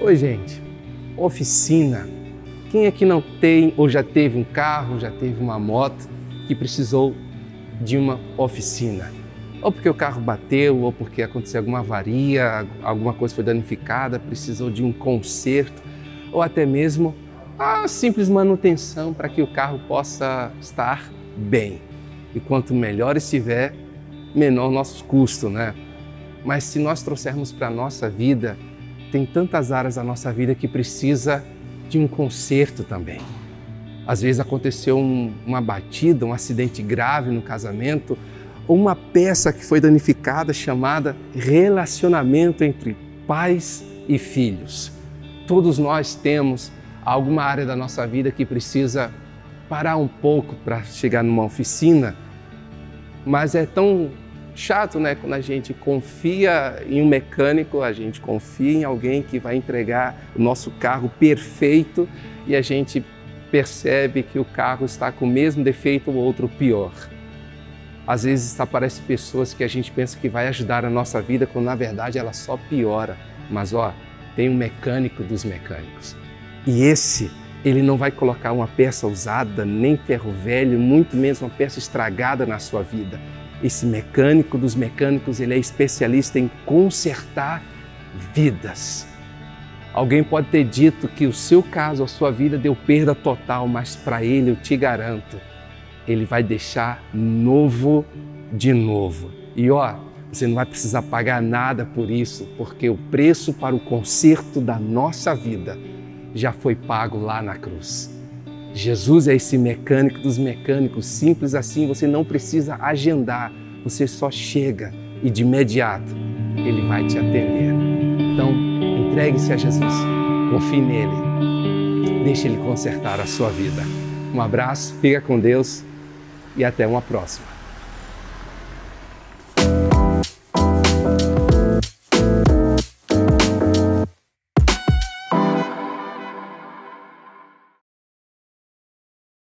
Oi, gente. Oficina. Quem é que não tem ou já teve um carro, já teve uma moto que precisou de uma oficina? Ou porque o carro bateu, ou porque aconteceu alguma avaria, alguma coisa foi danificada, precisou de um conserto, ou até mesmo a simples manutenção para que o carro possa estar bem. E quanto melhor estiver, menor nossos custos, né? Mas se nós trouxermos para a nossa vida, tem tantas áreas da nossa vida que precisa de um conserto também. Às vezes aconteceu um, uma batida, um acidente grave no casamento, ou uma peça que foi danificada chamada relacionamento entre pais e filhos. Todos nós temos alguma área da nossa vida que precisa parar um pouco para chegar numa oficina, mas é tão chato, né? Quando a gente confia em um mecânico, a gente confia em alguém que vai entregar o nosso carro perfeito e a gente percebe que o carro está com o mesmo defeito ou outro pior. Às vezes aparecem pessoas que a gente pensa que vai ajudar a nossa vida, quando na verdade ela só piora. Mas ó, tem um mecânico dos mecânicos. E esse, ele não vai colocar uma peça usada, nem ferro velho, muito menos uma peça estragada na sua vida esse mecânico dos mecânicos, ele é especialista em consertar vidas. Alguém pode ter dito que o seu caso, a sua vida deu perda total, mas para ele eu te garanto, ele vai deixar novo de novo. E ó, você não vai precisar pagar nada por isso, porque o preço para o conserto da nossa vida já foi pago lá na cruz. Jesus é esse mecânico dos mecânicos, simples assim, você não precisa agendar, você só chega e de imediato ele vai te atender. Então, entregue-se a Jesus, confie nele, deixe ele consertar a sua vida. Um abraço, fica com Deus e até uma próxima.